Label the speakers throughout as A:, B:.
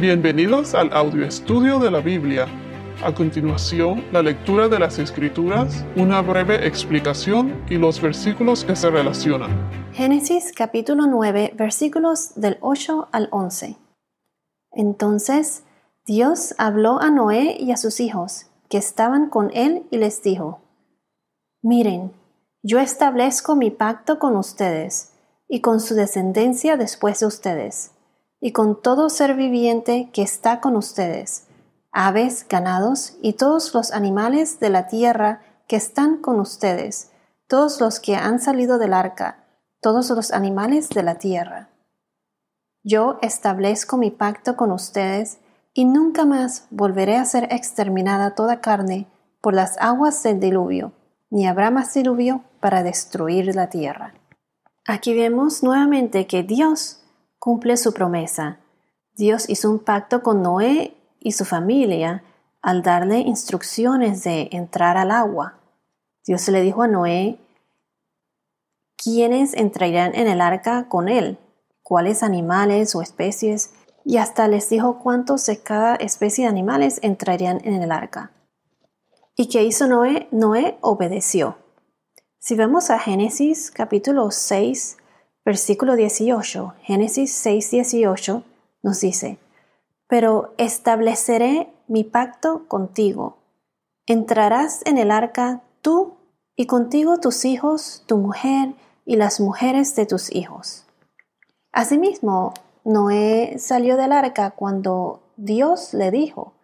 A: Bienvenidos al audio estudio de la Biblia. A continuación, la lectura de las Escrituras, una breve explicación y los versículos que se relacionan.
B: Génesis capítulo 9, versículos del 8 al 11. Entonces Dios habló a Noé y a sus hijos, que estaban con él, y les dijo, Miren, yo establezco mi pacto con ustedes y con su descendencia después de ustedes y con todo ser viviente que está con ustedes, aves, ganados y todos los animales de la tierra que están con ustedes, todos los que han salido del arca, todos los animales de la tierra. Yo establezco mi pacto con ustedes y nunca más volveré a ser exterminada toda carne por las aguas del diluvio, ni habrá más diluvio para destruir la tierra. Aquí vemos nuevamente que Dios cumple su promesa. Dios hizo un pacto con Noé y su familia al darle instrucciones de entrar al agua. Dios le dijo a Noé quiénes entrarían en el arca con él, cuáles animales o especies, y hasta les dijo cuántos de cada especie de animales entrarían en el arca. ¿Y qué hizo Noé? Noé obedeció. Si vemos a Génesis capítulo 6, versículo 18, Génesis 6, 18, nos dice, Pero estableceré mi pacto contigo. Entrarás en el arca tú y contigo tus hijos, tu mujer y las mujeres de tus hijos. Asimismo, Noé salió del arca cuando Dios le dijo.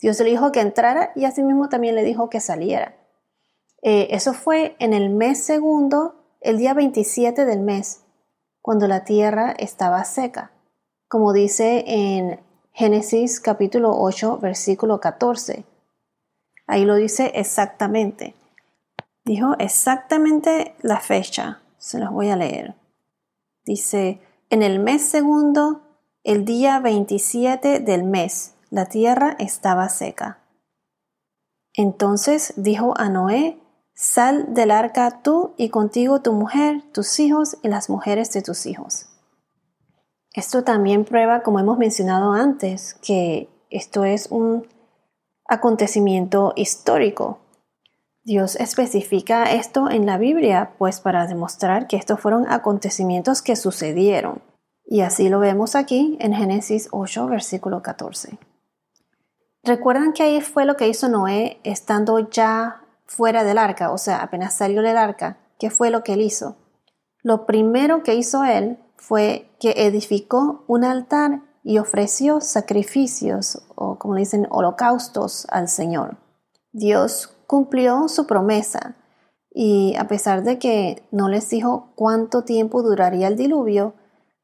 B: Dios le dijo que entrara y asimismo también le dijo que saliera. Eh, eso fue en el mes segundo, el día 27 del mes, cuando la tierra estaba seca, como dice en Génesis capítulo 8, versículo 14. Ahí lo dice exactamente. Dijo exactamente la fecha. Se los voy a leer. Dice, en el mes segundo, el día 27 del mes, la tierra estaba seca. Entonces dijo a Noé, Sal del arca tú y contigo tu mujer, tus hijos y las mujeres de tus hijos. Esto también prueba, como hemos mencionado antes, que esto es un acontecimiento histórico. Dios especifica esto en la Biblia, pues para demostrar que estos fueron acontecimientos que sucedieron. Y así lo vemos aquí en Génesis 8, versículo 14. ¿Recuerdan que ahí fue lo que hizo Noé estando ya fuera del arca, o sea, apenas salió del arca, ¿qué fue lo que él hizo? Lo primero que hizo él fue que edificó un altar y ofreció sacrificios, o como dicen, holocaustos al Señor. Dios cumplió su promesa y a pesar de que no les dijo cuánto tiempo duraría el diluvio,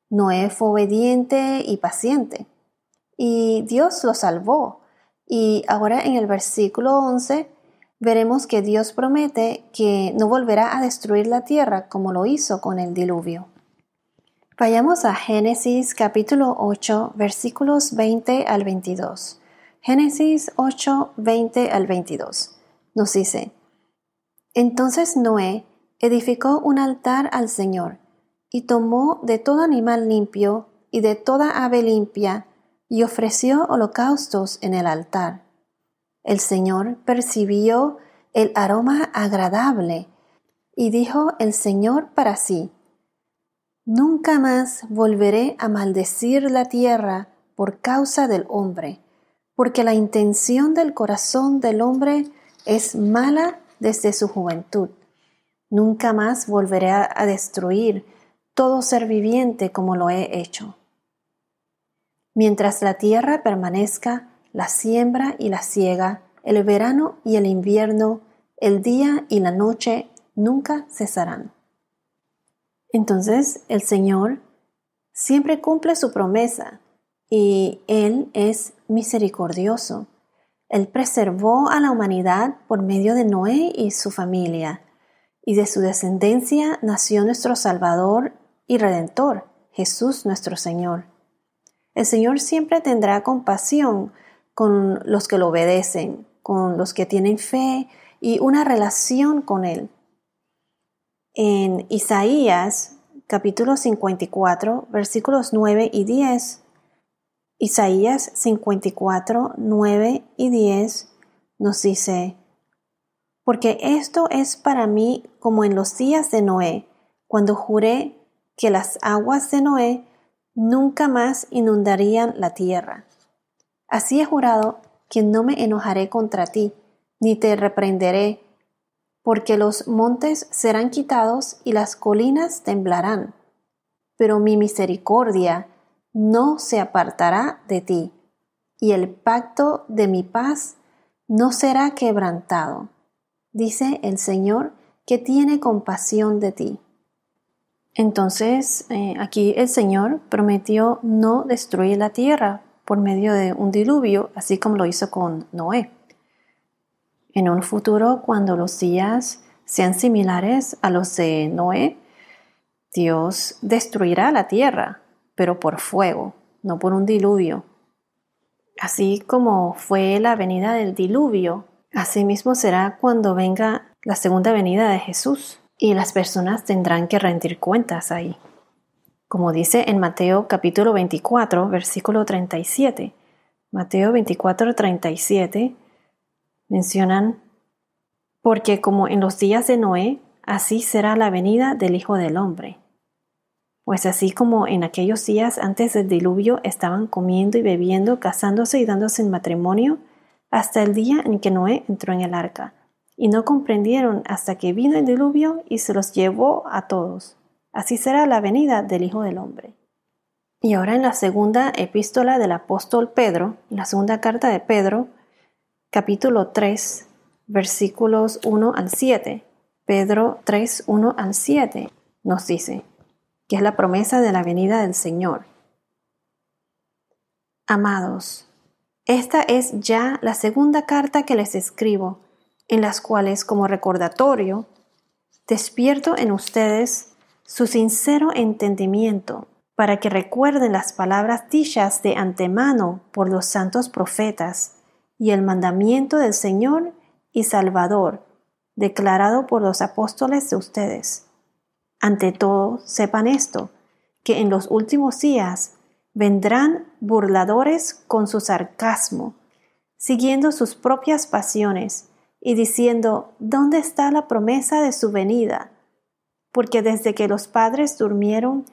B: Noé fue obediente y paciente. Y Dios lo salvó. Y ahora en el versículo 11 veremos que Dios promete que no volverá a destruir la tierra como lo hizo con el diluvio. Vayamos a Génesis capítulo 8 versículos 20 al 22. Génesis 8, 20 al 22. Nos dice, Entonces Noé edificó un altar al Señor y tomó de todo animal limpio y de toda ave limpia y ofreció holocaustos en el altar el Señor percibió el aroma agradable y dijo el Señor para sí, Nunca más volveré a maldecir la tierra por causa del hombre, porque la intención del corazón del hombre es mala desde su juventud. Nunca más volveré a destruir todo ser viviente como lo he hecho. Mientras la tierra permanezca, la siembra y la siega, el verano y el invierno, el día y la noche nunca cesarán. Entonces el Señor siempre cumple su promesa y Él es misericordioso. Él preservó a la humanidad por medio de Noé y su familia, y de su descendencia nació nuestro Salvador y Redentor, Jesús nuestro Señor. El Señor siempre tendrá compasión con los que lo obedecen, con los que tienen fe y una relación con Él. En Isaías capítulo 54, versículos 9 y 10, Isaías 54, 9 y 10 nos dice, Porque esto es para mí como en los días de Noé, cuando juré que las aguas de Noé nunca más inundarían la tierra. Así he jurado que no me enojaré contra ti, ni te reprenderé, porque los montes serán quitados y las colinas temblarán. Pero mi misericordia no se apartará de ti, y el pacto de mi paz no será quebrantado, dice el Señor que tiene compasión de ti. Entonces, eh, aquí el Señor prometió no destruir la tierra por medio de un diluvio, así como lo hizo con Noé. En un futuro, cuando los días sean similares a los de Noé, Dios destruirá la tierra pero por fuego, no por un diluvio. Así como fue la venida del diluvio, así mismo será cuando venga la segunda venida de Jesús y las personas tendrán que rendir cuentas ahí. Como dice en Mateo capítulo 24, versículo 37. Mateo 24, 37 mencionan, porque como en los días de Noé, así será la venida del Hijo del Hombre. Pues así como en aquellos días antes del diluvio estaban comiendo y bebiendo, casándose y dándose en matrimonio, hasta el día en que Noé entró en el arca, y no comprendieron hasta que vino el diluvio y se los llevó a todos. Así será la venida del Hijo del Hombre. Y ahora en la segunda epístola del apóstol Pedro, la segunda carta de Pedro, capítulo 3, versículos 1 al 7. Pedro 3, 1 al 7 nos dice, que es la promesa de la venida del Señor. Amados, esta es ya la segunda carta que les escribo, en las cuales, como recordatorio, despierto en ustedes su sincero entendimiento, para que recuerden las palabras dichas de antemano por los santos profetas y el mandamiento del Señor y Salvador, declarado por los apóstoles de ustedes ante todo, sepan esto, que en los últimos días vendrán burladores con su sarcasmo, siguiendo sus propias pasiones y diciendo, ¿dónde está la promesa de su venida? Porque desde que los padres durmieron,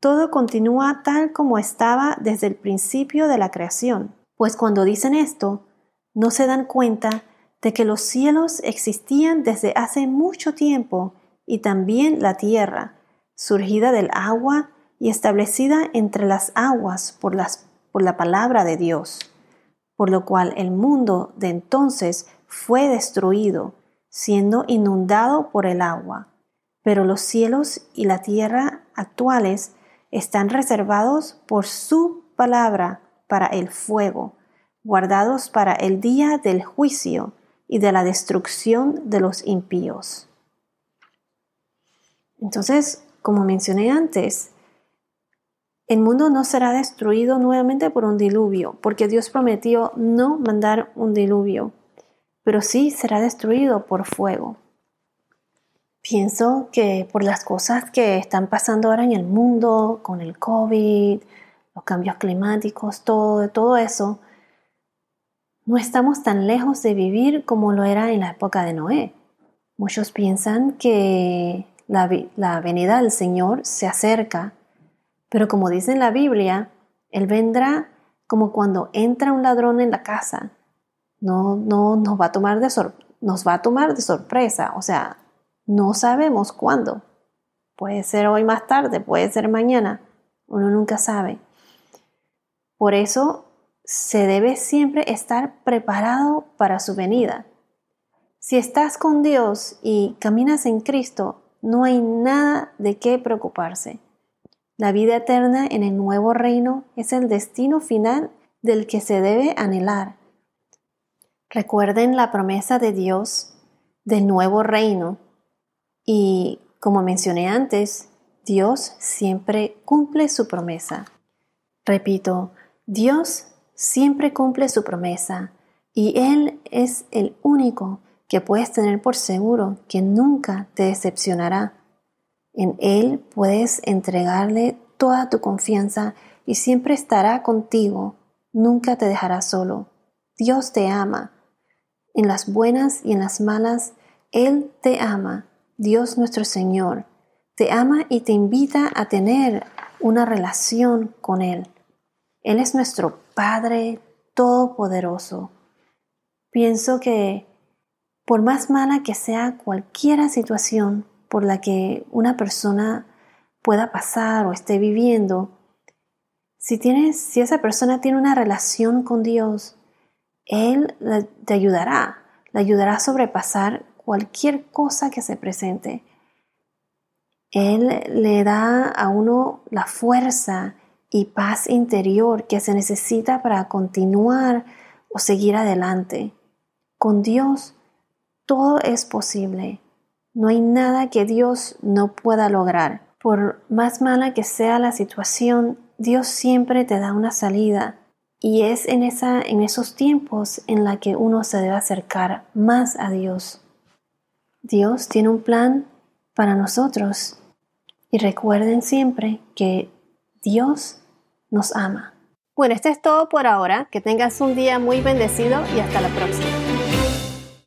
B: todo continúa tal como estaba desde el principio de la creación. Pues cuando dicen esto, no se dan cuenta de que los cielos existían desde hace mucho tiempo y también la tierra, surgida del agua y establecida entre las aguas por, la palabra de Dios, por lo cual el mundo de entonces fue destruido, siendo inundado por el agua. Pero los cielos y la tierra actuales están reservados por su palabra para el fuego, guardados para el día del juicio y de la destrucción de los impíos. Entonces, como mencioné antes, el mundo no será destruido nuevamente por un diluvio, porque Dios prometió no mandar un diluvio, pero sí será destruido por fuego. Pienso que por las cosas que están pasando ahora en el mundo, con el COVID, los cambios climáticos, todo, todo eso, no estamos tan lejos de vivir como lo era en la época de Noé. Muchos piensan que la, venida del Señor se acerca, pero como dice en la Biblia, Él vendrá como cuando entra un ladrón en la casa. No, no nos va a tomar de nos va a tomar de sorpresa, o sea, no sabemos cuándo. Puede ser hoy más tarde, puede ser mañana, uno nunca sabe. Por eso se debe siempre estar preparado para su venida. Si estás con Dios y caminas en Cristo, no hay nada de qué preocuparse. La vida eterna en el nuevo reino es el destino final del que se debe anhelar. Recuerden la promesa de Dios del nuevo reino y, como mencioné antes, Dios siempre cumple su promesa. Repito, Dios siempre cumple su promesa y Él es el único que puedes tener por seguro que nunca te decepcionará. En Él puedes entregarle toda tu confianza y siempre estará contigo nunca te dejará solo. Dios te ama. En las buenas y en las malas, Él te ama. Dios nuestro Señor te ama y te invita a tener una relación con Él. Él es nuestro Padre Todopoderoso. Pienso que por más mala que sea cualquier situación por la que una persona pueda pasar o esté viviendo, si, tienes, si esa persona tiene una relación con Dios, Él te ayudará, le ayudará a sobrepasar cualquier cosa que se presente. Él le da a uno la fuerza y paz interior que se necesita para continuar o seguir adelante. Con Dios todo es posible. No hay nada que Dios no pueda lograr. Por más mala que sea la situación, Dios siempre te da una salida. Y es en, esa, en esos tiempos en la que uno se debe acercar más a Dios. Dios tiene un plan para nosotros y recuerden siempre que Dios nos ama. Bueno, esto es todo por ahora. Que tengas un día muy bendecido y hasta la próxima.